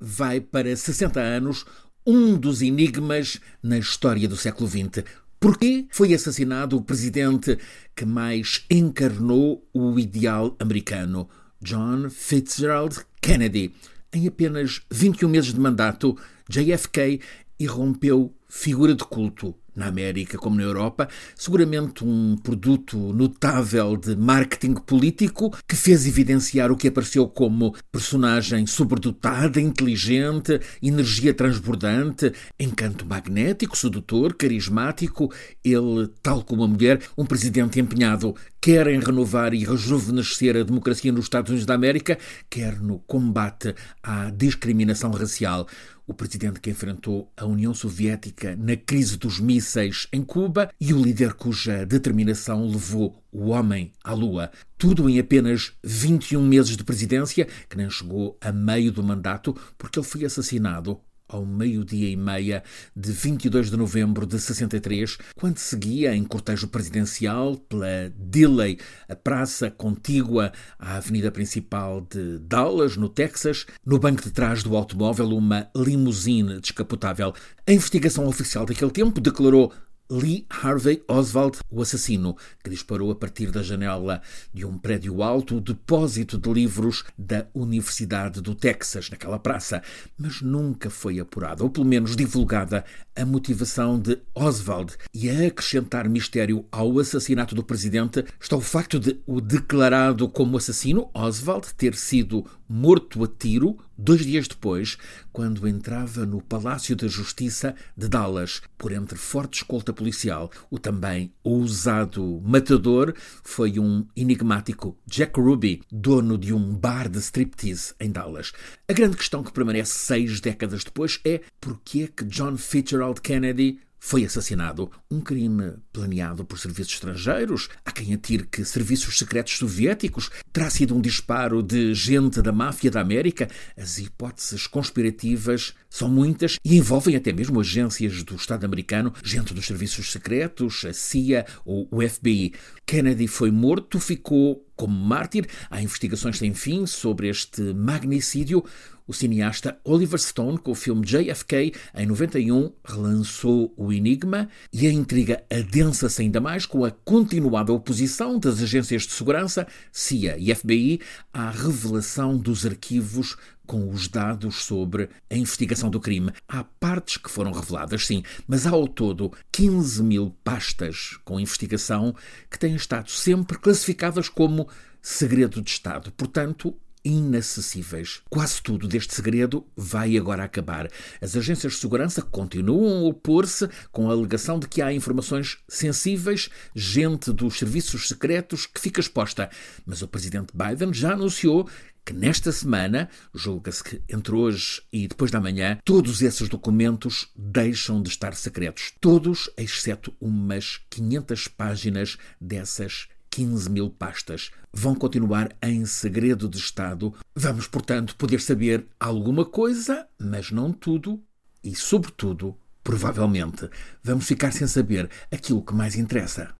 vai para 60 anos um dos enigmas na história do século XX. Porquê foi assassinado o presidente que mais encarnou o ideal americano, John Fitzgerald Kennedy? Em apenas 21 meses de mandato, JFK irrompeu figura de culto na América como na Europa, seguramente um produto notável de marketing político que fez evidenciar o que apareceu como personagem sobredotada, inteligente, energia transbordante, encanto magnético, sedutor, carismático. Ele, tal como a mulher, um presidente empenhado quer em renovar e rejuvenescer a democracia nos Estados Unidos da América, quer no combate à discriminação racial o presidente que enfrentou a União Soviética na crise dos mísseis em Cuba e o líder cuja determinação levou o homem à Lua. Tudo em apenas 21 meses de presidência, que nem chegou a meio do mandato, porque ele foi assassinado ao meio-dia e meia de 22 de novembro de 63, quando seguia em cortejo presidencial pela Dilley, a praça contígua à avenida principal de Dallas, no Texas, no banco de trás do automóvel uma limusine descapotável. A investigação oficial daquele tempo declarou Lee Harvey Oswald, o assassino, que disparou a partir da janela de um prédio alto o depósito de livros da Universidade do Texas, naquela praça, mas nunca foi apurada, ou pelo menos divulgada, a motivação de Oswald. E a acrescentar mistério ao assassinato do presidente está o facto de o declarado como assassino, Oswald, ter sido morto a tiro dois dias depois, quando entrava no Palácio da Justiça de Dallas, por entre forte escolta policial. O também ousado matador foi um enigmático Jack Ruby, dono de um bar de striptease em Dallas. A grande questão que permanece seis décadas depois é por que é que John Fitzgerald Kennedy foi assassinado. Um crime planeado por serviços estrangeiros? Há quem atire que serviços secretos soviéticos terá sido um disparo de gente da máfia da América? As hipóteses conspirativas são muitas e envolvem até mesmo agências do Estado americano, gente dos serviços secretos, a CIA ou o FBI. Kennedy foi morto, ficou como mártir. Há investigações sem fim sobre este magnicídio. O cineasta Oliver Stone, com o filme JFK, em 91, relançou o enigma e a intriga adensa-se ainda mais com a continuada oposição das agências de segurança, CIA e FBI, à revelação dos arquivos com os dados sobre a investigação do crime. Há partes que foram reveladas, sim, mas há ao todo 15 mil pastas com investigação que têm estado sempre classificadas como segredo de Estado. Portanto, inacessíveis. Quase tudo deste segredo vai agora acabar. As agências de segurança continuam a opor-se com a alegação de que há informações sensíveis, gente dos serviços secretos que fica exposta. Mas o presidente Biden já anunciou que nesta semana, julga-se que entre hoje e depois da manhã, todos esses documentos deixam de estar secretos. Todos, exceto umas 500 páginas dessas 15 mil pastas. Vão continuar em segredo de Estado. Vamos, portanto, poder saber alguma coisa, mas não tudo e, sobretudo, provavelmente, vamos ficar sem saber aquilo que mais interessa.